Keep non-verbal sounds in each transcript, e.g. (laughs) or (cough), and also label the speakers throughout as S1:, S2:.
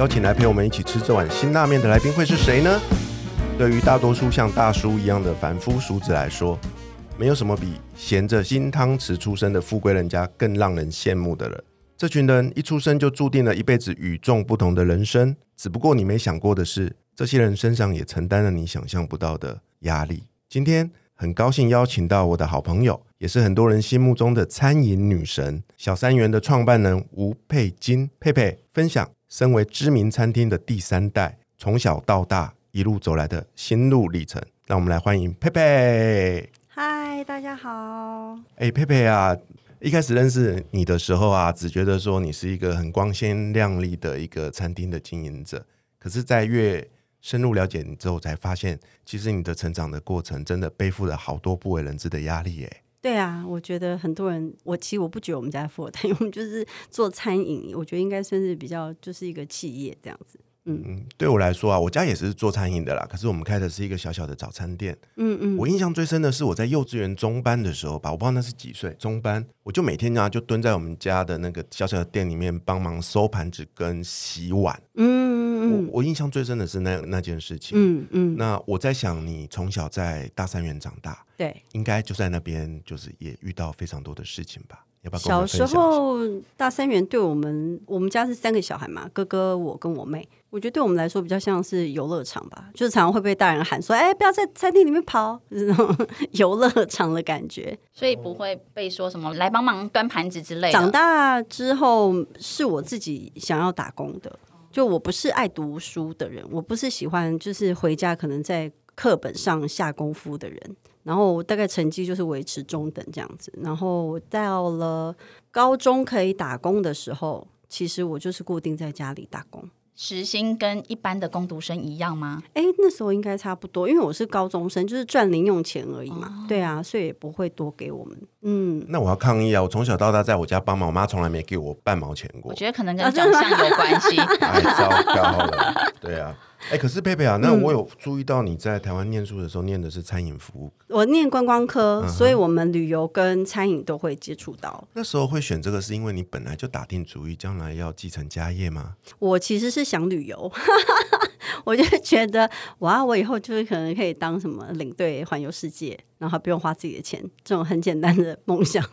S1: 邀请来陪我们一起吃这碗辛辣面的来宾会是谁呢？对于大多数像大叔一样的凡夫俗子来说，没有什么比衔着金汤匙出生的富贵人家更让人羡慕的了。这群人一出生就注定了一辈子与众不同的人生，只不过你没想过的是，这些人身上也承担了你想象不到的压力。今天很高兴邀请到我的好朋友，也是很多人心目中的餐饮女神小三元的创办人吴佩金佩佩，分享身为知名餐厅的第三代，从小到大一路走来的心路历程。让我们来欢迎佩佩。
S2: 嗨，大家好。
S1: 哎，佩佩啊，一开始认识你的时候啊，只觉得说你是一个很光鲜亮丽的一个餐厅的经营者。可是，在越深入了解你之后，才发现其实你的成长的过程真的背负了好多不为人知的压力耶。
S2: 对啊，我觉得很多人，我其实我不觉得我们家富二代，(laughs) 我们就是做餐饮，我觉得应该算是比较就是一个企业这样子。嗯
S1: 嗯，对我来说啊，我家也是做餐饮的啦，可是我们开的是一个小小的早餐店。
S2: 嗯嗯，
S1: 我印象最深的是我在幼稚园中班的时候吧，我不知道那是几岁，中班，我就每天啊就蹲在我们家的那个小小的店里面帮忙收盘子跟洗碗。
S2: 嗯嗯
S1: 我我印象最深的是那那件事情。
S2: 嗯嗯，
S1: 那我在想，你从小在大三元长大，
S2: 对。
S1: 应该就在那边，就是也遇到非常多的事情吧？要不要
S2: 小时？候大三元对我们，我们家是三个小孩嘛，哥哥我跟我妹，我觉得对我们来说比较像是游乐场吧，就是常常会被大人喊说：“哎，不要在餐厅里面跑”，就是那种 (laughs) 游乐场的感觉。
S3: 所以不会被说什么来帮忙端盘子之类的。
S2: 长大之后是我自己想要打工的，就我不是爱读书的人，我不是喜欢就是回家可能在课本上下功夫的人。然后大概成绩就是维持中等这样子。然后我到了高中可以打工的时候，其实我就是固定在家里打工。
S3: 时薪跟一般的工读生一样吗？
S2: 哎，那时候应该差不多，因为我是高中生，就是赚零用钱而已嘛。对啊，所以也不会多给我们。嗯，
S1: 那我要抗议啊！我从小到大在我家帮忙，我妈从来没给我半毛钱过
S3: 我，觉得可能跟
S2: 啊
S3: 长相有关系。
S1: 太糟糕了。对啊，哎，可是佩佩啊，那我有注意到你在台湾念书的时候念的是餐饮服务，
S2: 我念观光科，
S1: 嗯
S2: 所以我们旅游跟餐饮都会接触到。
S1: 那时候会选这个是因为你本来就打定主意将来要继承家业吗？
S2: 我其实是想旅游，(laughs) 我就觉得哇，我以后就是可能可以当什么领队环游世界，然后不用花自己的钱，这种很简单的梦想。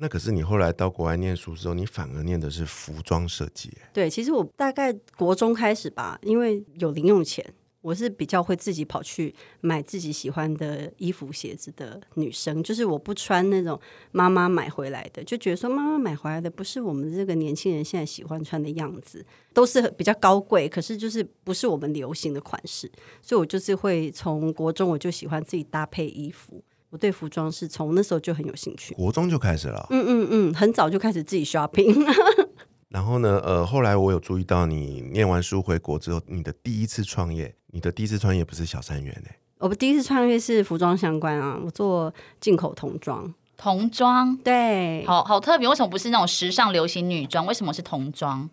S1: 那可是你后来到国外念书之后，你反而念的是服装设计。
S2: 对，其实我大概国中开始吧，因为有零用钱，我是比较会自己跑去买自己喜欢的衣服、鞋子的女生。就是我不穿那种妈妈买回来的，就觉得说妈妈买回来的不是我们这个年轻人现在喜欢穿的样子，都是比较高贵，可是就是不是我们流行的款式。所以我就是会从国中我就喜欢自己搭配衣服，我对服装是从那时候就很有兴趣。
S1: 国中就开始了。
S2: 嗯嗯嗯，很早就开始自己 shopping。(laughs)
S1: 然后呢，呃，后来我有注意到你念完书回国之后，你的第一次创业，你的第一次创业不是小三元哎、
S2: 我第一次创业是服装相关啊，我做进口童装。
S3: 童装，
S2: 对，
S3: 好好特别。为什么不是那种时尚流行女装？为什么是童装？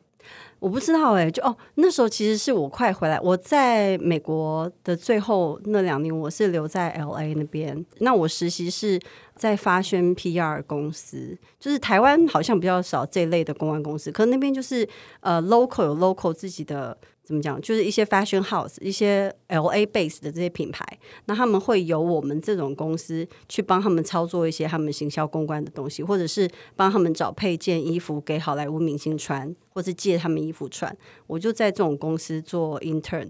S2: 我不知道哎、就哦，那时候其实是我快回来，我在美国的最后那两年，我是留在 L A 那边。那我实习是在发宣 P R 公司，就是台湾好像比较少这类的公关公司，可能那边就是呃 local 有 local 自己的。怎么讲？就是一些 fashion house，一些 L A base 的这些品牌，那他们会由我们这种公司去帮他们操作一些他们行销公关的东西，或者是帮他们找配件衣服给好莱坞明星穿，或是借他们衣服穿。我就在这种公司做 intern，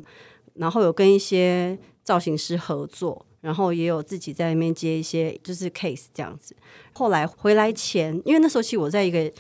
S2: 然后有跟一些造型师合作，然后也有自己在那边接一些就是 case 这样子。后来回来前，因为那时候其实我在一个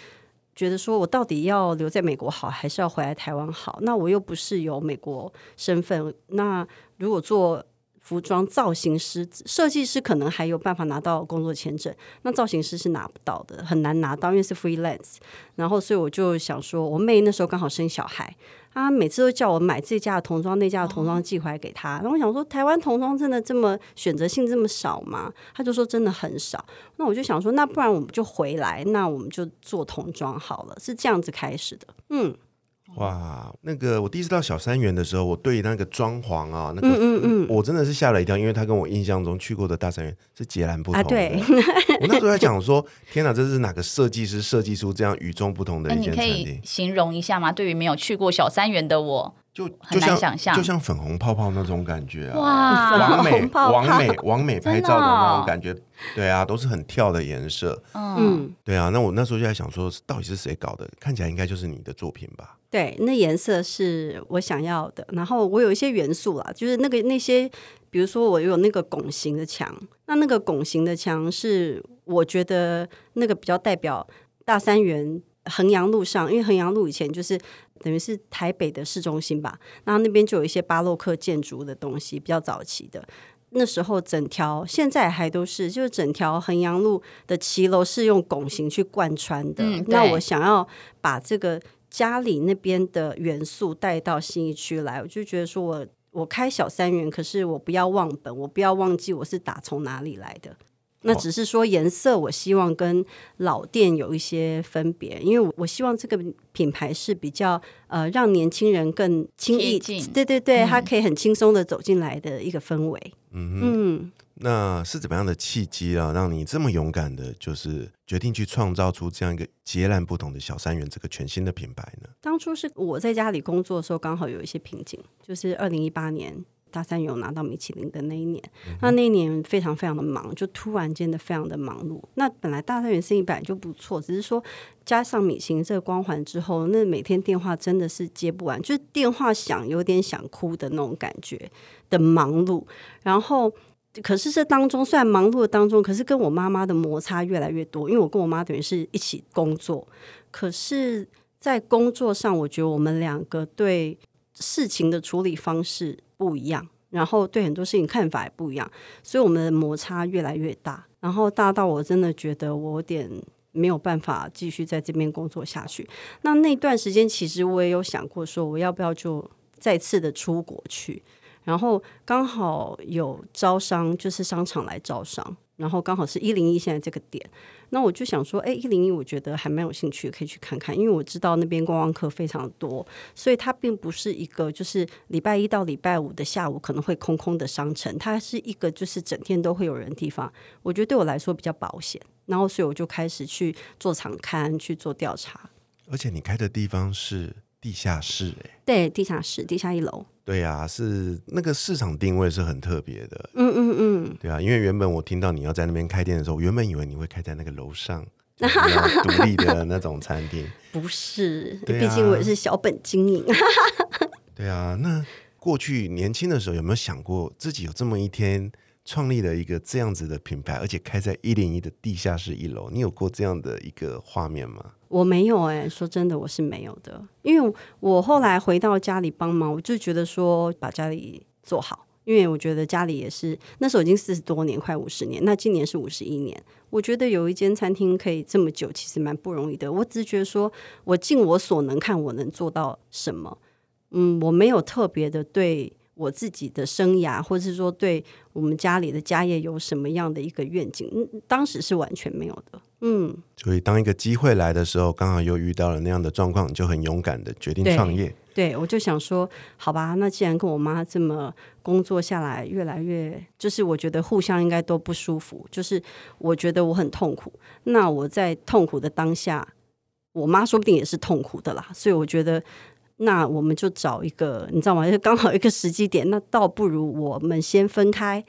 S2: 觉得说我到底要留在美国好，还是要回来台湾好？那我又不是有美国身份，那如果做服装造型师、设计师可能还有办法拿到工作签证，那造型师是拿不到的，很难拿到，因为是 freelance。然后，所以我就想说，我妹那时候刚好生小孩，啊每次都叫我买这家的童装、那家的童装寄回来给他。然后我想说，台湾童装真的这么选择性这么少吗？他就说真的很少。那我就想说，那不然我们就回来，那我们就做童装好了，是这样子开始的。嗯。
S1: 哇，那个我第一次到小三元的时候，我对那个装潢啊，那个嗯嗯我真的是吓了一跳，因为他跟我印象中去过的大三元是截然不同的。
S2: 对，(laughs)
S1: 我那时候在讲说，天哪，这是哪个设计师设计出这样与众不同的一间餐厅？
S3: 形容一下吗？对于没有去过小三元的我。
S1: 就
S3: 很难想象，
S1: 就像粉红泡泡那种感觉啊！哇，完美、完美、完美拍照的那种感觉，对啊，都是很跳的颜色。嗯，对啊。那我那时候就在想，说到底是谁搞的？看起来应该就是你的作品吧？
S2: 对，那颜色是我想要的。然后我有一些元素啦，就是那个那些，比如说我有那个拱形的墙，那那个拱形的墙是我觉得那个比较代表大三元衡阳路上，因为衡阳路以前就是。等于是台北的市中心吧，然后那边就有一些巴洛克建筑的东西，比较早期的。那时候整条现在还都是，就是整条衡阳路的骑楼是用拱形去贯穿的。那我想要把这个家里那边的元素带到新一区来，我就觉得说我我开小三元，可是我不要忘本，我不要忘记我是打从哪里来的。那只是说颜色，我希望跟老店有一些分别，因为我希望这个品牌是比较呃让年轻人更轻易，对对对，他可以很轻松的走进来的一个氛围。嗯
S1: 嗯，那是怎么样的契机啊，让你这么勇敢的，就是决定去创造出这样一个截然不同的小三元这个全新的品牌呢？
S2: 当初是我在家里工作的时候，刚好有一些瓶颈，就是二零一八年。大三有拿到米其林的那一年，那那一年非常非常的忙，就突然间的非常的忙碌。那本来大三元生意本来就不错，只是说加上米其林这个光环之后，那每天电话真的是接不完，就是电话响有点想哭的那种感觉的忙碌。然后，可是这当中虽然忙碌的当中，可是跟我妈妈的摩擦越来越多，因为我跟我妈等于是一起工作，可是，在工作上，我觉得我们两个对事情的处理方式。不一样，然后对很多事情看法也不一样，所以我们的摩擦越来越大，然后大到我真的觉得我有点没有办法继续在这边工作下去。那那段时间，其实我也有想过说，我要不要就再次的出国去，然后刚好有招商，就是商场来招商。然后刚好是一零一现在这个点，那我就想说，哎，一零一我觉得还蛮有兴趣，可以去看看，因为我知道那边观光客非常多，所以它并不是一个就是礼拜一到礼拜五的下午可能会空空的商城，它是一个就是整天都会有人地方。我觉得对我来说比较保险，然后所以我就开始去做场刊去做调查。
S1: 而且你开的地方是地下室，哎，
S2: 对，地下室，地下一楼。
S1: 对呀，是那个市场定位是很特别的。嗯嗯嗯，对啊，因为原本我听到你要在那边开店的时候，原本以为你会开在那个楼上，(laughs) 独立的那种餐厅。
S2: 不是，毕竟我也是小本经营。
S1: 对啊，那过去年轻的时候有没有想过自己有这么一天？创立了一个这样子的品牌，而且开在一零一的地下室一楼，你有过这样的一个画面吗？
S2: 我没有哎，说真的，我是没有的。因为我后来回到家里帮忙，我就觉得说把家里做好，因为我觉得家里也是那时候已经四十多年，快五十年，那今年是五十一年。我觉得有一间餐厅可以这么久，其实蛮不容易的。我只是觉得说我尽我所能，看我能做到什么。嗯，我没有特别的对。我自己的生涯，或者是说对我们家里的家业有什么样的一个愿景？嗯，当时是完全没有的。嗯，
S1: 所以当一个机会来的时候，刚好又遇到了那样的状况，就很勇敢的决定创业。
S2: 对，我就想说，好吧，那既然跟我妈这么工作下来，越来越就是我觉得互相应该都不舒服，就是我觉得我很痛苦。那我在痛苦的当下，我妈说不定也是痛苦的啦。所以我觉得。那我们就找一个，你知道吗？就 (laughs) 刚好一个时机点，那倒不如我们先分开，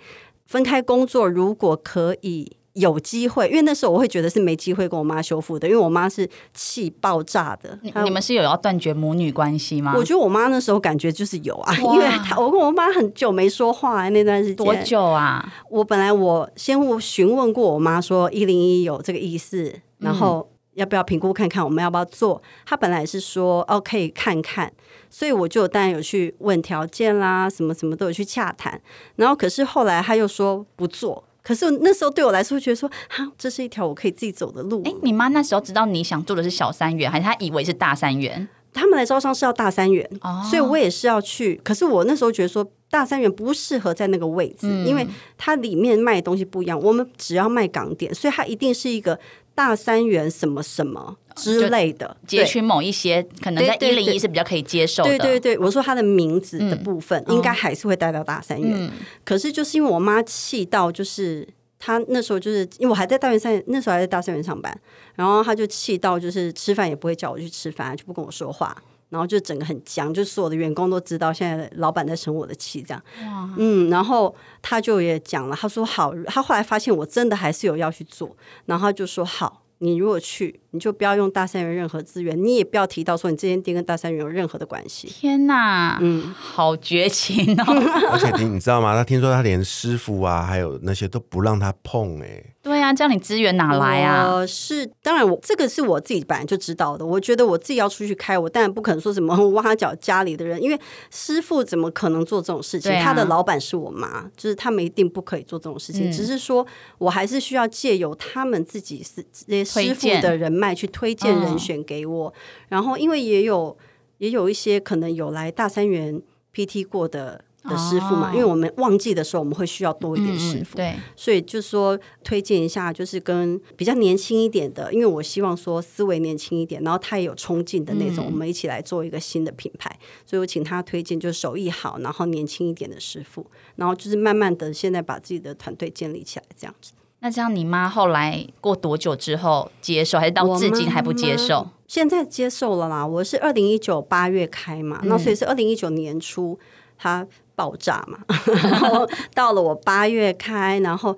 S2: 分开工作。如果可以有机会，因为那时候我会觉得是没机会跟我妈修复的，因为我妈是气爆炸的。
S3: 你们是有要断绝母女关系吗？
S2: 我觉得我妈那时候感觉就是有啊，因为她我跟我妈很久没说话那段时间
S3: 多久啊？
S2: 我本来我先询问过我妈说一零一有这个意思，然后。要不要评估看看我们要不要做？他本来是说哦可以看看，所以我就当然有去问条件啦，什么什么都有去洽谈。然后可是后来他又说不做。可是那时候对我来说，觉得说哈，这是一条我可以自己走的路。
S3: 哎，你妈那时候知道你想做的是小三元，还是她以为是大三元？
S2: 他们来招商是要大三元，所以我也是要去。可是我那时候觉得说，大三元不适合在那个位置，因为它里面卖的东西不一样。我们只要卖港点，所以它一定是一个大三元什么什么之类的，
S3: 截取某一些可能在一零一是比较可以接受的。
S2: 对对对，我说他的名字的部分应该还是会带到大三元。可是就是因为我妈气到就是。他那时候就是因为我还在大元三，那时候还在大三元上班，然后他就气到就是吃饭也不会叫我去吃饭，就不跟我说话，然后就整个很僵，就所有的员工都知道现在老板在生我的气，这样，嗯，然后他就也讲了，他说好，他后来发现我真的还是有要去做，然后他就说好。你如果去，你就不要用大三元任何资源，你也不要提到说你这间店跟大三元有任何的关系。
S3: 天哪，嗯，(laughs) 好绝情哦！(laughs)
S1: 而且你你知道吗？他听说他连师傅啊，还有那些都不让他碰，哎。
S3: 对啊，这样你资源哪来啊？
S2: 是当然，我这个是我自己本来就知道的。我觉得我自己要出去开，我当然不可能说什么 (laughs) 挖角家里的人，因为师傅怎么可能做这种事情？他的老板是我妈，就是他们一定不可以做这种事情。只是说我还是需要借由他们自己是这些师傅的人脉去推荐人选给我。然后，因为也有也有一些可能有来大三元 PT 过的。的师傅嘛，因为我们旺季的时候，我们会需要多一点师傅，
S3: 对，
S2: 所以就说推荐一下，就是跟比较年轻一点的，因为我希望说思维年轻一点，然后他也有冲劲的那种，我们一起来做一个新的品牌，所以我请他推荐，就是手艺好，然后年轻一点的师傅，然后就是慢慢的现在把自己的团队建立起来，这样子。
S3: 那这样你妈后来过多久之后接受，还是到至今还不接受？
S2: 现在接受了啦，我是二零一九八月开嘛，那所以是二零一九年初他。爆炸嘛，(laughs) 然后到了我八月开，然后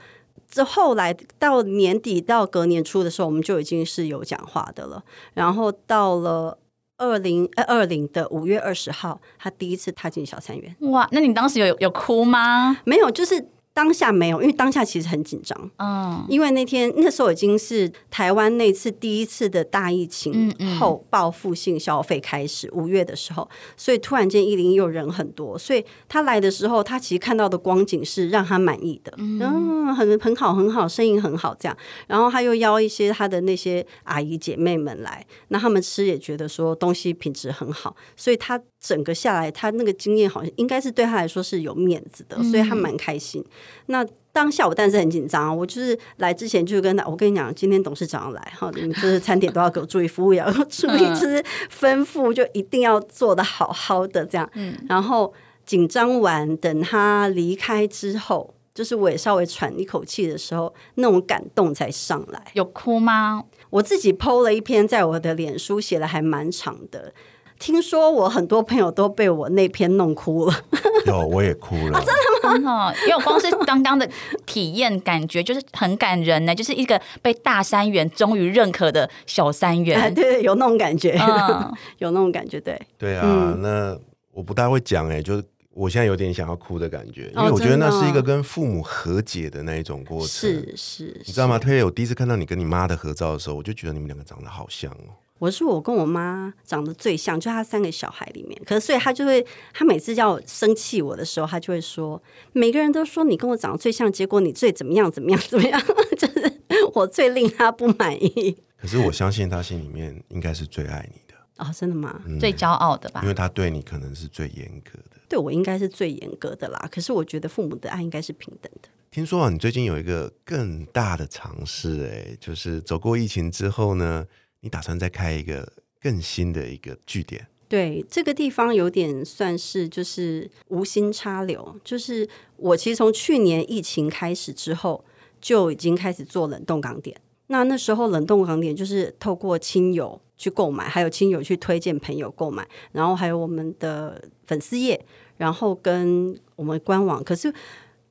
S2: 这后来到年底到隔年初的时候，我们就已经是有讲话的了。然后到了二零二零的五月二十号，他第一次踏进小三元。
S3: 哇，那你当时有有哭吗？
S2: 没有，就是。当下没有，因为当下其实很紧张。嗯，因为那天那时候已经是台湾那次第一次的大疫情后报复性消费开始，五月的时候，所以突然间一零又人很多，所以他来的时候，他其实看到的光景是让他满意的，嗯，很很好很好，生意很好这样。然后他又邀一些他的那些阿姨姐妹们来，那他们吃也觉得说东西品质很好，所以他。整个下来，他那个经验好像应该是对他来说是有面子的，所以他蛮开心。那当下我但是很紧张，我就是来之前就跟他，我跟你讲，今天董事长来哈，你们就是餐点都要给我注意，服务也要注意，就是吩咐就一定要做的好好的这样。嗯，然后紧张完，等他离开之后，就是我也稍微喘一口气的时候，那种感动才上来。
S3: 有哭吗？
S2: 我自己 PO 了一篇在我的脸书，写的还蛮长的。听说我很多朋友都被我那篇弄哭了，(laughs)
S1: 有我也哭了，
S2: 真的
S3: 吗？因为光是刚刚的体验感觉就是很感人呢，(laughs) 就是一个被大三元终于认可的小三元，
S2: 对，有那种感觉，(laughs) 有那种感觉，对，
S1: 对啊，那我不大会讲哎，就是我现在有点想要哭的感觉，因为我觉得那是一个跟父母和解的那一种过程，
S2: 是是，
S1: 你知道吗？特别我第一次看到你跟你妈的合照的时候，我就觉得你们两个长得好像哦。
S2: 我是我跟我妈长得最像，就她三个小孩里面。可是所以她就会，她每次要生气我的时候，她就会说：每个人都说你跟我长得最像，结果你最怎么样怎么样怎么样，(laughs) 就是我最令他不满意。
S1: 可是我相信他心里面应该是最 (laughs) 爱你的
S2: 哦，真的吗？
S3: 最骄傲的吧？
S1: 因为他对你可能是最严格的，
S2: 对我应该是最严格的啦。可是我觉得父母的爱应该是平等的。
S1: 听说啊，你最近有一个更大的尝试，哎，就是走过疫情之后呢？你打算再开一个更新的一个据点？
S2: 对，这个地方有点算是就是无心插柳。就是我其实从去年疫情开始之后，就已经开始做冷冻港点。那那时候冷冻港点就是透过亲友去购买，还有亲友去推荐朋友购买，然后还有我们的粉丝页，然后跟我们官网。可是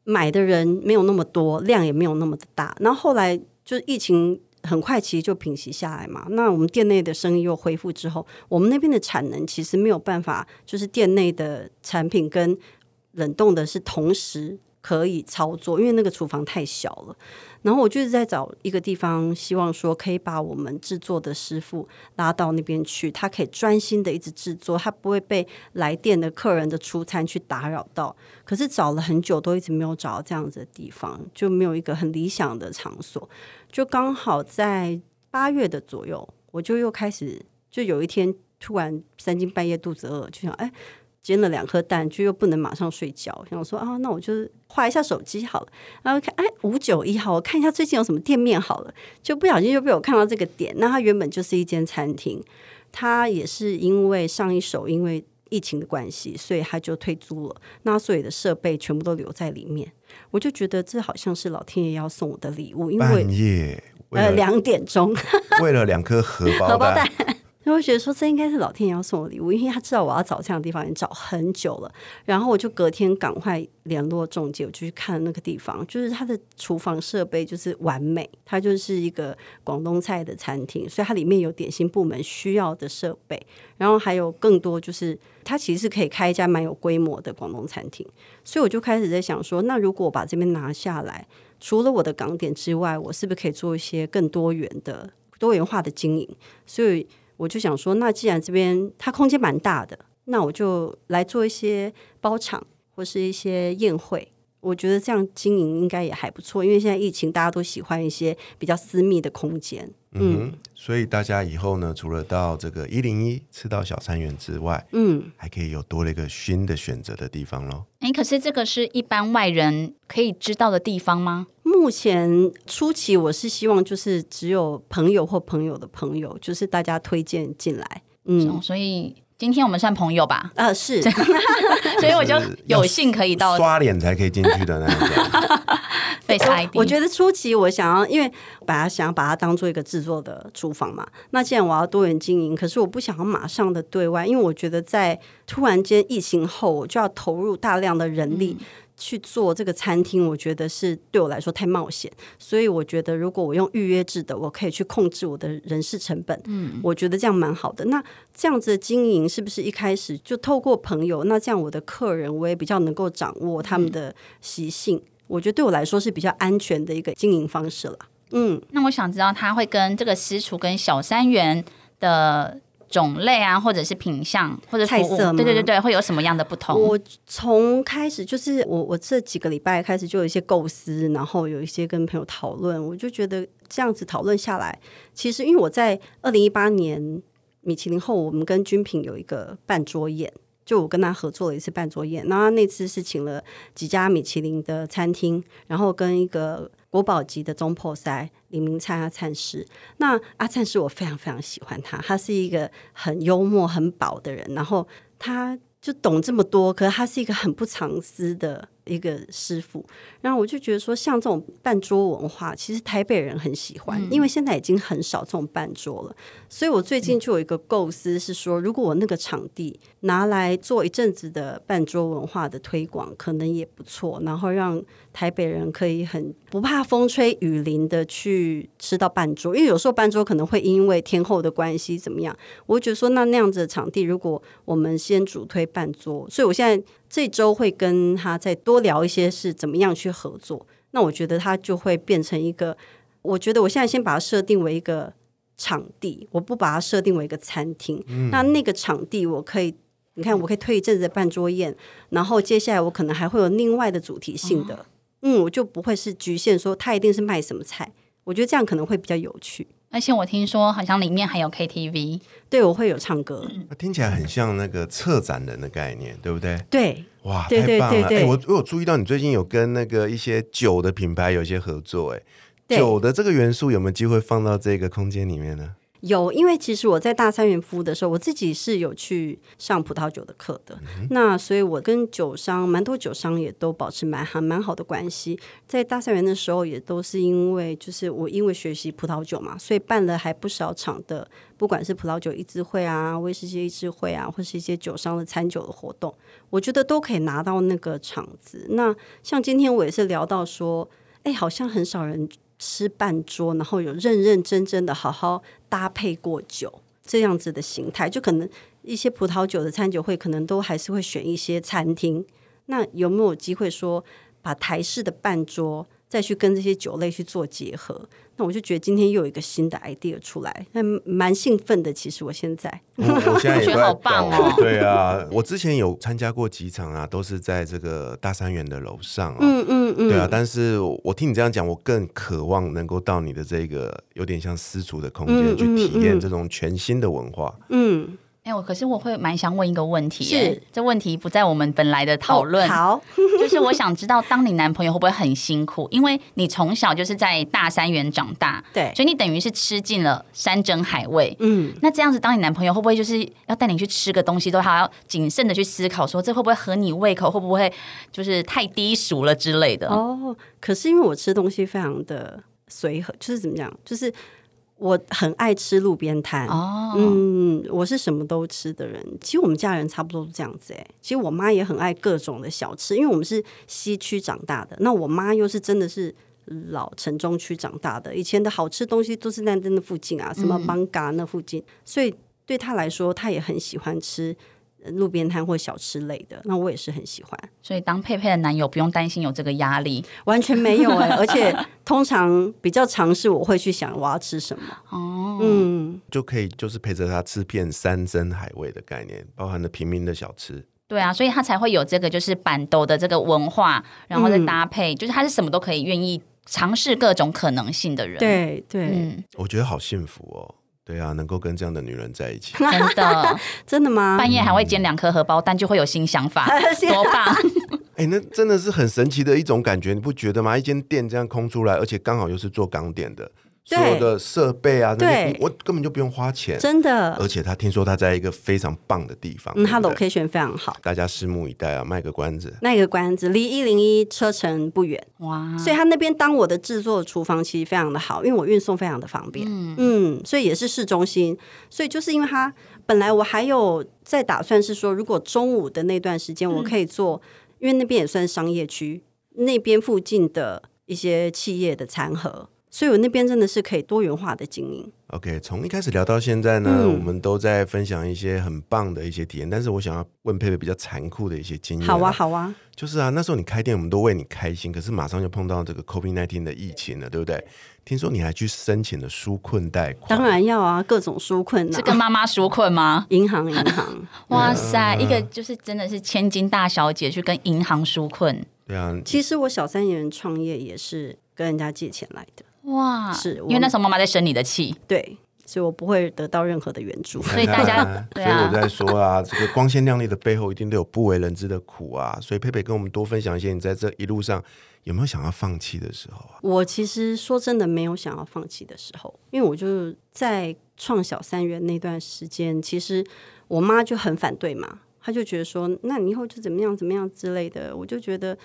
S2: 买的人没有那么多，量也没有那么的大。然后后来就是疫情。很快其实就平息下来嘛。那我们店内的生意又恢复之后，我们那边的产能其实没有办法，就是店内的产品跟冷冻的是同时可以操作，因为那个厨房太小了。然后我就是在找一个地方，希望说可以把我们制作的师傅拉到那边去，他可以专心的一直制作，他不会被来店的客人的出餐去打扰到。可是找了很久，都一直没有找到这样子的地方，就没有一个很理想的场所。就刚好在八月的左右，我就又开始，就有一天突然三更半夜肚子饿，就想哎。煎了两颗蛋，就又不能马上睡觉，想说啊，那我就划一下手机好了。然后看，哎，五九一号，我看一下最近有什么店面好了。就不小心就被我看到这个点。那它原本就是一间餐厅，它也是因为上一手因为疫情的关系，所以它就退租了。那所有的设备全部都留在里面。我就觉得这好像是老天爷要送我的礼物，因为
S1: 半夜
S2: 呃两点钟，(laughs)
S1: 为了两颗荷包蛋。
S2: 就会觉得说这应该是老天爷要送我礼物，因为他知道我要找这样的地方，已经找很久了。然后我就隔天赶快联络中介，我就去看那个地方，就是它的厨房设备就是完美，它就是一个广东菜的餐厅，所以它里面有点心部门需要的设备，然后还有更多就是它其实可以开一家蛮有规模的广东餐厅。所以我就开始在想说，那如果我把这边拿下来，除了我的港点之外，我是不是可以做一些更多元的、多元化的经营？所以。我就想说，那既然这边它空间蛮大的，那我就来做一些包场或是一些宴会。我觉得这样经营应该也还不错，因为现在疫情，大家都喜欢一些比较私密的空间。
S1: 嗯，所以大家以后呢，除了到这个一零一吃到小三元之外，嗯，还可以有多了一个新的选择的地方喽。
S3: 哎，可是这个是一般外人可以知道的地方吗？
S2: 目前初期我是希望就是只有朋友或朋友的朋友，就是大家推荐进来。
S3: 嗯，所以今天我们算朋友吧？
S2: 呃，是，(laughs)
S3: 所以我就有幸可以到
S1: 刷脸才可以进去的那种。(laughs)
S2: 我觉得初期我想要，因为把它想要把它当做一个制作的厨房嘛。那既然我要多元经营，可是我不想要马上的对外，因为我觉得在突然间疫情后，我就要投入大量的人力去做这个餐厅，我觉得是对我来说太冒险。所以我觉得，如果我用预约制的，我可以去控制我的人事成本。嗯，我觉得这样蛮好的。那这样子的经营是不是一开始就透过朋友？那这样我的客人我也比较能够掌握他们的习性。我觉得对我来说是比较安全的一个经营方式了。嗯，
S3: 那我想知道他会跟这个私厨跟小三元的种类啊，或者是品相或者
S2: 菜色，
S3: 对对对对，会有什么样的不同？
S2: 我从开始就是我我这几个礼拜开始就有一些构思，然后有一些跟朋友讨论，我就觉得这样子讨论下来，其实因为我在二零一八年米其林后，我们跟君品有一个半桌宴。就我跟他合作了一次半桌宴，然后那次是请了几家米其林的餐厅，然后跟一个国宝级的中破塞李明灿阿灿师。那阿灿师我非常非常喜欢他，他是一个很幽默、很宝的人，然后他就懂这么多，可是他是一个很不藏私的。一个师傅，然后我就觉得说，像这种半桌文化，其实台北人很喜欢，因为现在已经很少这种半桌了。所以我最近就有一个构思，是说，如果我那个场地拿来做一阵子的半桌文化的推广，可能也不错。然后让台北人可以很不怕风吹雨淋的去吃到半桌，因为有时候半桌可能会因为天后的关系怎么样。我觉得说，那那样子的场地，如果我们先主推半桌，所以我现在。这周会跟他再多聊一些是怎么样去合作，那我觉得他就会变成一个，我觉得我现在先把它设定为一个场地，我不把它设定为一个餐厅。那那个场地我可以，你看我可以推一阵子办桌宴，然后接下来我可能还会有另外的主题性的，嗯，我就不会是局限说他一定是卖什么菜，我觉得这样可能会比较有趣。
S3: 而且我听说好像里面还有 KTV，
S2: 对我会有唱歌，
S1: 听起来很像那个策展人的概念，对不对？
S2: 对，
S1: 哇，太棒了！哎，我我有注意到你最近有跟那个一些酒的品牌有一些合作，哎，酒的这个元素有没有机会放到这个空间里面呢？
S2: 有，因为其实我在大三元服务的时候，我自己是有去上葡萄酒的课的。那所以，我跟酒商蛮多酒商也都保持蛮好蛮好的关系。在大三元的时候，也都是因为就是我因为学习葡萄酒嘛，所以办了还不少场的，不管是葡萄酒一支会啊、威士忌一支会啊，或是一些酒商的餐酒的活动，我觉得都可以拿到那个场子。那像今天我也是聊到说，哎，好像很少人。吃半桌，然后有认认真真的好好搭配过酒这样子的形态，就可能一些葡萄酒的餐酒会，可能都还是会选一些餐厅。那有没有机会说？把台式的半桌再去跟这些酒类去做结合。那我就觉得今天又有一个新的 idea 出来，那蛮兴奋的。其实我现在，
S1: 我我现在也
S3: 觉得好棒哦
S1: 对啊，我之前有参加过几场啊，都是在这个大三元的楼上啊。
S2: 嗯嗯嗯，
S1: 对啊，但是我听你这样讲，我更渴望能够到你的这个有点像私厨的空间
S2: 嗯
S1: 去体验这种全新的文化。
S2: 嗯，
S3: 哎、我可是我会蛮想问一个问题、耶
S2: 是
S3: 这问题不在我们本来的讨论，
S2: 哦好，(laughs)
S3: 就是我想知道，当你男朋友会不会很辛苦？因为你从小就是在大三元长大，
S2: 对
S3: 所以你等于是吃尽了山珍海味。
S2: 嗯，
S3: 那这样子，当你男朋友会不会就是要带你去吃个东西，都还要谨慎的去思考，说这会不会合你胃口，会不会就是太低俗了之类的？
S2: 哦，可是因为我吃东西非常的随和，就是怎么讲，就是我很爱吃路边摊。
S3: 哦，
S2: 嗯，我是什么都吃的人。其实我们家人差不多是这样子哎、其实我妈也很爱各种的小吃，因为我们是西区长大的，那我妈又是真的是老城中区长大的，以前的好吃东西都是在那附近啊，什么邦嘎那附近，所以对她来说，她也很喜欢吃呃路边摊或小吃类的。那我也是很喜欢。
S3: 所以当佩佩的男友不用担心有这个压力
S2: 完全没有哎、(laughs) 而且通常比较尝试，我会去想我要吃什么。
S3: 哦。
S2: 嗯，
S1: 就可以就是陪着他吃遍山珍海味的概念，包含了平民的小吃。
S3: 对啊，所以他才会有这个就是板豆的这个文化，然后再搭配，就是他是什么都可以愿意尝试各种可能性的人。，
S2: 对对，
S3: 嗯，
S1: 我觉得好幸福哦。对啊，能够跟这样的女人在一起。(laughs)
S3: 真的，(laughs)
S2: 真的吗？
S3: 半夜还会煎两颗荷包蛋，就会有新想法，(laughs) 多棒！
S1: 哎、那真的是很神奇的一种感觉，你不觉得吗？一间店这样空出来，而且刚好又是做港点的，所有的设备啊，那些
S2: 对。
S1: 我根本就不用花钱。
S2: 真的，
S1: 而且他听说他在一个非常棒的地方，
S2: 嗯，它
S1: 对不对
S2: ？location 非常好。
S1: 大家拭目以待啊！卖个关子，
S2: 卖个关子离一零一车程不远，
S3: 哇，
S2: 所以他那边当我的制作厨房其实非常的好，因为我运送非常的方便。嗯。所以也是市中心，所以就是因为他本来我还有在打算是说，如果中午的那段时间我可以做，因为那边也算商业区，那边附近的一些企业的餐盒，所以我那边真的是可以多元化的经营。
S1: OK，从一开始聊到现在呢，
S2: 嗯。
S1: 我们都在分享一些很棒的一些体验，但是我想要问佩佩比较残酷的一些经验。
S2: 好啊，，好啊，
S1: 就是啊，那时候你开店，我们都为你开心，可是马上就碰到这个 COVID 1 9的疫情了，对不对？听说你还去申请了纾困贷款，
S2: 当然要啊，各种纾困
S3: 是跟
S2: 啊，
S3: 妈妈纾困吗？
S2: 银 (laughs) 行银行，(laughs)
S3: 哇塞，一个就是真的是千金大小姐去跟银行纾困，
S1: 对啊，
S2: 其实我小三年创业也是跟人家借钱来的，
S3: 哇，
S2: 是
S3: 因为那时候妈妈在生你的气，
S2: 对，所以我不会得到任何的援助。
S3: 所以大家
S1: 所
S3: 对啊
S1: 以我在说啊，这个光鲜亮丽的背后一定都有不为人知的苦啊。所以佩佩跟我们多分享一些你在这一路上有没有想要放弃的时候啊？
S2: 我其实说真的没有想要放弃的时候，因为我就在创小三元那段时间，其实我妈就很反对嘛，她就觉得说，那你以后就怎么样怎么样之类的，我就觉得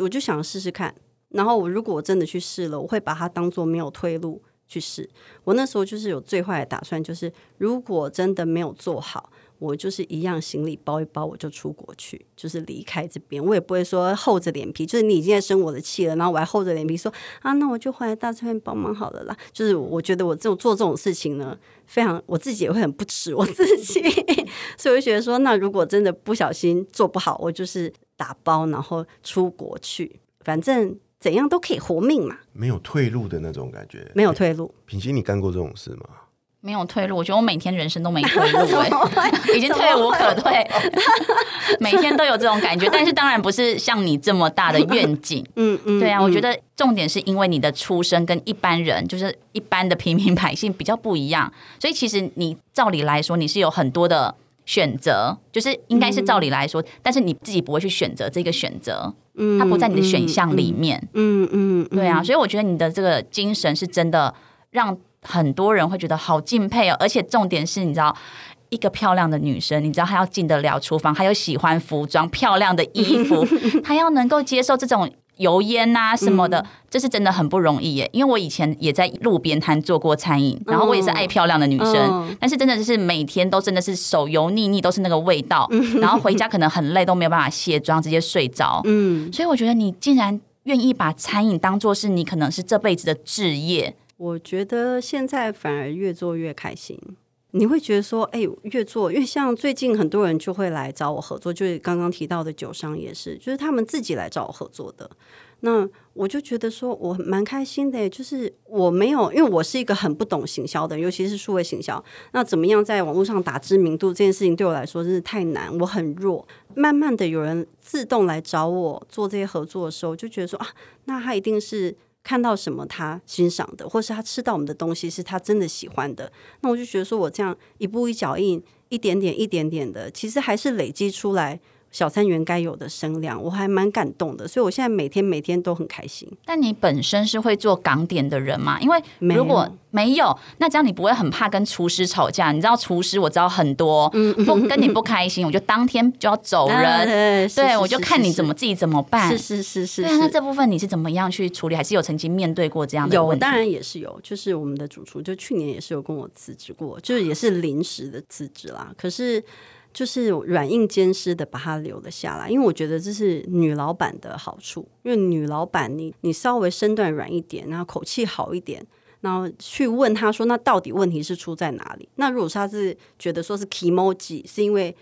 S2: 我就想试试看。然后我如果真的去试了，我会把它当做没有退路去试。我那时候就是有最坏的打算，就是如果真的没有做好，我就是一样行李包一包，我就出国去，就是离开这边。我也不会说厚着脸皮，就是你已经在生我的气了，然后我还厚着脸皮说啊，那我就回来大这边帮忙好了啦。就是我觉得我这种做这种事情呢，非常我自己也会很不耻我自己，(laughs) 所以我就觉得说，那如果真的不小心做不好，我就是打包然后出国去，反正怎样都可以活命嘛，
S1: 没有退路的那种感觉。
S2: 没有退路。
S1: 品熙，你干过这种事吗？
S3: 没有退路，我觉得我每天人生都没退路、(laughs) 哎，已经退无可退，(laughs) 每天都有这种感觉。但是当然不是像你这么大的愿景，(laughs)
S2: 嗯嗯，
S3: 对啊，我觉
S2: 得
S3: 得重点是因为你的出身跟一般人，就是一般的平民百姓比较不一样，所以其实你照理来说你是有很多的选择，就是应该是照理来说，但是你自己不会去选择这个选择，嗯它不在你的选项里面。
S2: 嗯嗯，嗯
S3: 对啊，所以我觉得你的这个精神是真的让很多人会觉得好敬佩哦，而且重点是，你知道。一个漂亮的女生，你知道她要进得了厨房，还有喜欢服装、漂亮的衣服，(laughs) 她要能够接受这种油烟啊、什么的，这是真的很不容易耶。因为我以前也在路边摊做过餐饮，然后我也是爱漂亮的女生，
S2: 嗯
S3: 但是真的是每天都真的是手油腻腻，都是那个味道，然后回家可能很累，都没有办法卸妆，直接睡着。(laughs)
S2: 嗯，
S3: 所以我觉得你竟然愿意把餐饮当做是你可能是这辈子的志业，
S2: 我觉得现在反而越做越开心。你会觉得说，哎、越做，因为像最近很多人就会来找我合作，就是刚刚提到的酒商也是，就是他们自己来找我合作的。那我就觉得说，我蛮开心的，就是我没有，因为我是一个很不懂行销的，尤其是数位行销。那怎么样在网络上打知名度这件事情对我来说真是太难，我很弱。慢慢的有人自动来找我做这些合作的时候，就觉得说啊，那他一定是看到什么他欣赏的，或是他吃到我们的东西是他真的喜欢的。那我就觉得说我这样一步一脚印，一点点一点点的，其实还是累积出来小三元该有的声量，我还蛮感动的。所以我现在每天每天都很开心。
S3: 但你本身是会做港点的人吗？因为如果没有，那这样你不会很怕跟厨师吵架？你知道厨师我知道很多，嗯不跟你不开心，我就当天就要走人。(laughs)
S2: 啊
S3: 对，我就看你怎么自己怎么办。
S2: 是是是是
S3: 对啊，那。这部分你是怎么样去处理？还是有曾经面对过这样的
S2: 有，
S3: 问题？
S2: 当然也是有，就是我们的主厨，就去年也是有跟我辞职过，就是也是临时的辞职啦。可是就是软硬兼施的把他留了下来，因为我觉得这是女老板的好处，因为女老板你你稍微身段软一点，然后口气好一点。然后去问他说：“那到底问题是出在哪里？”那如果是他是觉得说是 emoji，是因为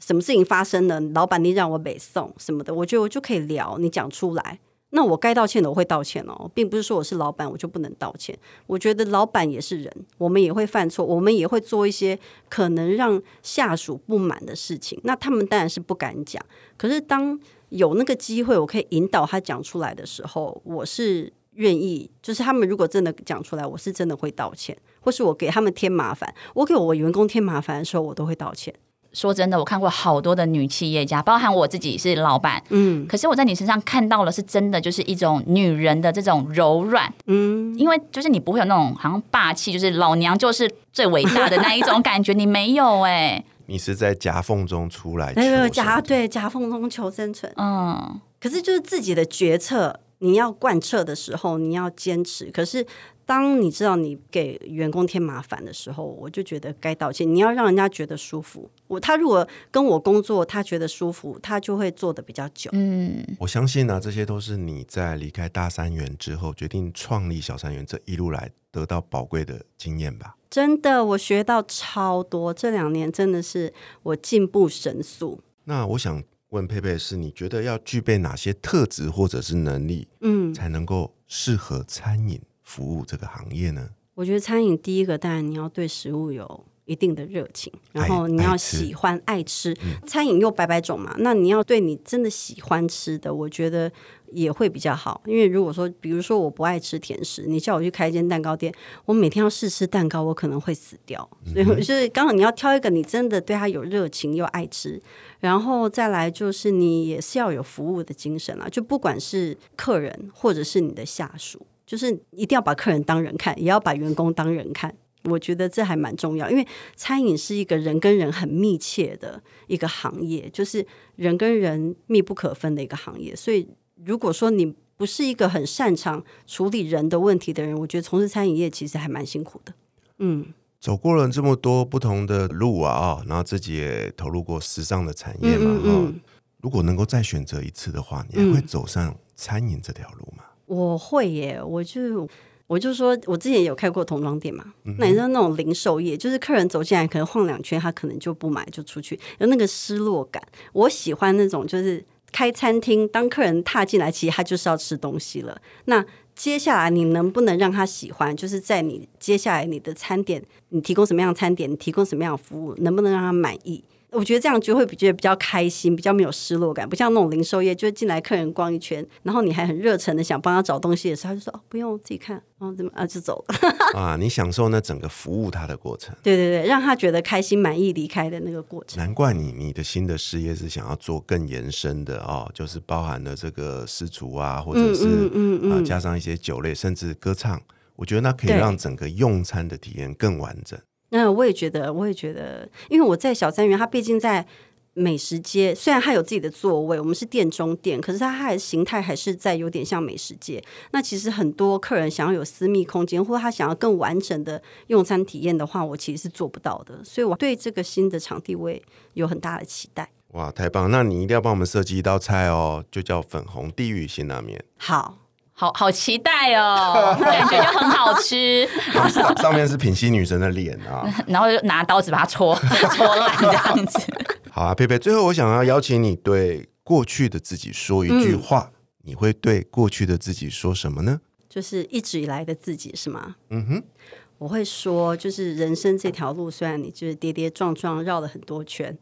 S2: 什么事情发生了，老板你让我北送什么的，我觉得我就可以聊，你讲出来。那我该道歉的我会道歉哦，并不是说我是老板我就不能道歉。我觉得老板也是人，我们也会犯错，我们也会做一些可能让下属不满的事情。那他们当然是不敢讲，可是当有那个机会，我可以引导他讲出来的时候，我是愿意。就是他们如果真的讲出来，我是真的会道歉，或是我给他们添麻烦，我给我员工添麻烦的时候，我都会道歉。
S3: 说真的，我看过好多的女企业家，包含我自己是老板，
S2: 嗯。
S3: 可是我在你身上看到了，是真的就是一种女人的这种柔软，
S2: 嗯，
S3: 因为就是你不会有那种好像霸气，就是老娘就是最伟大的那一种感觉，你没有哎、
S1: 你是在夹缝中出来求
S2: 没有
S1: 生，
S2: 夹对夹缝中求生存。
S3: 嗯，
S2: 可是就是自己的决策，你要贯彻的时候，你要坚持。可是当你知道你给员工添麻烦的时候，我就觉得该道歉。你要让人家觉得舒服。我他如果跟我工作，他觉得舒服，他就会做的比较久。
S3: 嗯
S1: 我相信呢、这些都是你在离开大三元之后，决定创立小三元这一路来得到宝贵的经验吧。
S2: 真的，我学到超多。这两年真的是我进步神速。
S1: 那我想问佩佩，是你觉得要具备哪些特质或者是能力，
S2: 嗯，
S1: 才能够适合餐饮服务这个行业呢？
S2: 我觉得餐饮第一个，当然你要对食物有一定的热情，然后你要喜欢爱吃。餐饮又百百种嘛，那你要对你真的喜欢吃的，我觉得也会比较好。因为如果说，比如说我不爱吃甜食，你叫我去开一间蛋糕店，我每天要试吃蛋糕，我可能会死掉。所以我就是刚好你要挑一个你真的对他有热情又爱吃，然后再来就是你也是要有服务的精神啦，就不管是客人或者是你的下属。就是一定要把客人当人看，也要把员工当人看。我觉得这还蛮重要，因为餐饮是一个人跟人很密切的一个行业，就是人跟人密不可分的一个行业。所以，如果说你不是一个很擅长处理人的问题的人，我觉得从事餐饮业其实还蛮辛苦的。嗯，
S1: 走过了这么多不同的路啊啊、然后自己也投入过时尚的产业嘛哈、
S2: 嗯嗯嗯
S1: 如果能够再选择一次的话，你还会走上餐饮这条路吗？
S2: 我会耶，我就我就说，我之前有开过童装店嘛。
S1: 嗯
S2: 那你知道那种零售业，就是客人走进来，可能晃两圈，他可能就不买就出去，有那个失落感。我喜欢那种就是开餐厅，当客人踏进来，其实他就是要吃东西了。那接下来你能不能让他喜欢？就是在你接下来你的餐点，你提供什么样的餐点，你提供什么样的服务，能不能让他满意？我觉得这样就会比觉得比较开心，比较没有失落感，不像那种零售业，就是进来客人逛一圈，然后你还很热忱的想帮他找东西的时候，他就说哦不用自己看，然后怎么啊就走了。(laughs)
S1: 啊，你享受那整个服务他的过程。
S2: 对对对，让他觉得开心满意离开的那个过程。
S1: 难怪你你的新的事业是想要做更延伸的哦，就是包含了这个私厨啊，或者是
S2: 嗯
S1: 加上一些酒类，甚至歌唱。我觉得那可以
S2: 对
S1: 让整个用餐的体验更完整。
S2: 那我也觉得，我也觉得，因为我在小三元，它毕竟在美食街，虽然它有自己的座位，我们是店中店，可是它还形态还是在有点像美食街。那其实很多客人想要有私密空间，或者他想要更完整的用餐体验的话，我其实是做不到的。所以我对这个新的场地我也有很大的期待。
S1: 哇，太棒！那你一定要帮我们设计一道菜哦，就叫粉红地狱辛拉面。
S2: 好，
S3: 好好期待哦，感觉就很好吃。(laughs)
S1: 上上面是品析女神的脸啊。(laughs)
S3: 然后就拿刀子把它戳 (laughs) 戳烂这样子。
S1: 好啊，佩佩，最后我想要邀请你对过去的自己说一句话，你会对过去的自己说什么呢？
S2: 就是一直以来的自己是吗？
S1: 嗯哼，
S2: 我会说，就是人生这条路，虽然你就是跌跌撞撞绕了很多圈，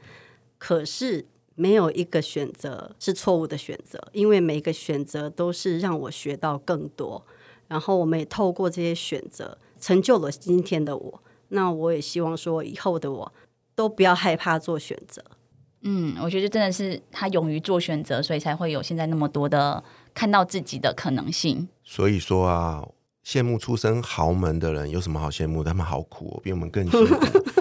S2: 可是没有一个选择是错误的选择，因为每一个选择都是让我学到更多，然后我们也透过这些选择成就了今天的我。那我也希望说，以后的我都不要害怕做选择。
S3: 嗯，我觉得真的是他勇于做选择，所以才会有现在那么多的看到自己的可能性。
S1: 所以说啊，羡慕出身豪门的人有什么好羡慕的？他们好苦哦，比我们更辛苦。(laughs)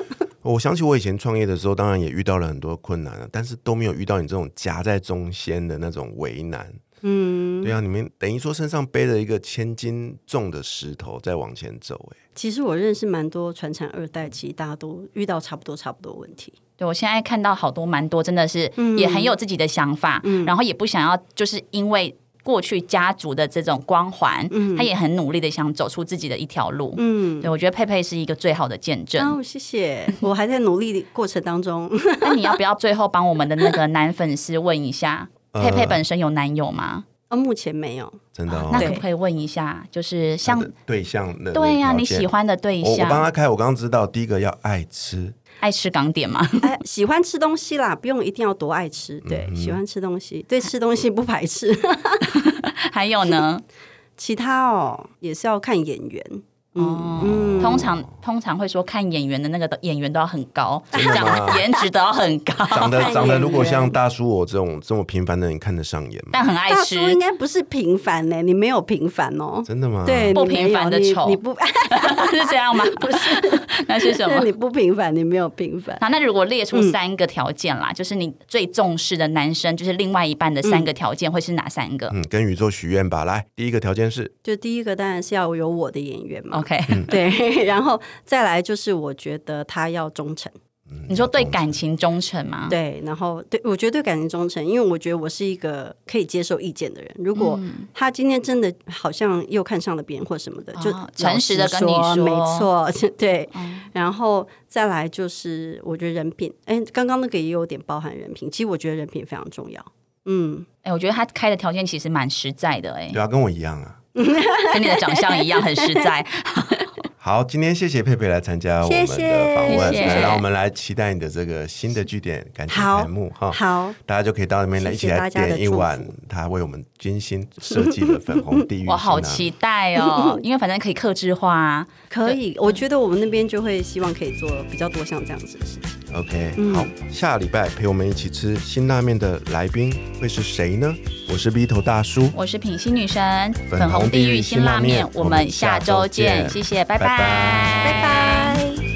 S1: 我想起我以前创业的时候，当然也遇到了很多困难啊，但是都没有遇到你这种夹在中间的那种为难。嗯，对啊，你们等于说身上背着一个千斤重的石头在往前走，哎。
S2: 其实我认识蛮多传产二代，其实大家都遇到差不多差不多问题。
S3: 对我现在看到好多蛮多，真的是也很有自己的想法，然后也不想要就是因为过去家族的这种光环，他也很努力的想走出自己的一条路。嗯，对我觉得佩佩是一个最好的见证。
S2: 哦，谢谢，(laughs) 我还在努力的过程当中。(laughs)
S3: 那你要不要最后帮我们的那个男粉丝问一下，佩佩本身有男友吗？
S2: 哦，目前没有，
S1: 真的。
S3: 那可不可以问一下，就是像
S1: 对象的
S3: 对呀，你喜欢的对象？
S1: 我帮他开，我刚刚知道，第一个要爱吃，
S3: 爱吃港点嘛？(laughs)
S2: 哎，喜欢吃东西啦，不用一定要多爱吃，对，喜欢吃东西，对吃东西不排斥。(laughs)
S3: 还有呢？(laughs)
S2: 其他哦，也是要看演员。
S3: 嗯，通常通常会说看演员的那个演员都要很高，这样颜值都要很高。
S1: 长得 (laughs) 长得如果像大叔我这种这么平凡的人看得上眼吗？
S3: 但很爱吃，
S2: 应该不是平凡呢，你没有平凡哦。
S1: 真的吗？
S2: 对，
S3: 不平凡的丑，
S2: 你不 (laughs)
S3: 是这样吗？
S2: 不是，
S3: 那是什么？
S2: 你不平凡，你没有平凡。
S3: 好，那如果列出三个条件啦，就是你最重视的男生，就是另外一半的三个条件会是哪三个？
S1: 嗯，跟宇宙许愿吧。来，第一个条件是，
S2: 就第一个当然是要有我的演员嘛。
S3: OK，(laughs)
S2: 对。然后再来就是，我觉得他要忠诚。
S3: 你说对感情忠诚吗？
S2: 对，然后对我觉得对感情忠诚，因为我觉得我是一个可以接受意见的人。如果他今天真的好像又看上了别人或什么的，就
S3: 诚实的跟你说，
S2: 没错，(laughs) 对。然后再来就是，我觉得人品，哎，刚刚那个也有点包含人品。其实我觉得人品非常重要。嗯，
S3: 哎，我觉得他开的条件其实蛮实在的，哎，
S1: 对啊，跟我一样啊，(laughs)
S3: 跟你的长相一样，很实在。(laughs)
S1: 好，今天谢谢佩佩来参加我们的访问，让我们来期待你的这个新的据点赶紧开幕哈。
S2: 好，
S1: 大家就可以到那边来一起来点一碗他为我们精心设计的粉红地狱。(laughs)
S3: 我好期待哦，因为反正可以克制化，
S2: 可以。我觉得我们那边就会希望可以做比较多像这样子的事情。
S1: OK，好，下礼拜陪我们一起吃辛拉面的来宾会是谁呢？我是 B 头大叔，
S3: 我是品心女神，粉红地狱辛拉面，我们下周见，谢谢，拜拜。
S2: 拜拜。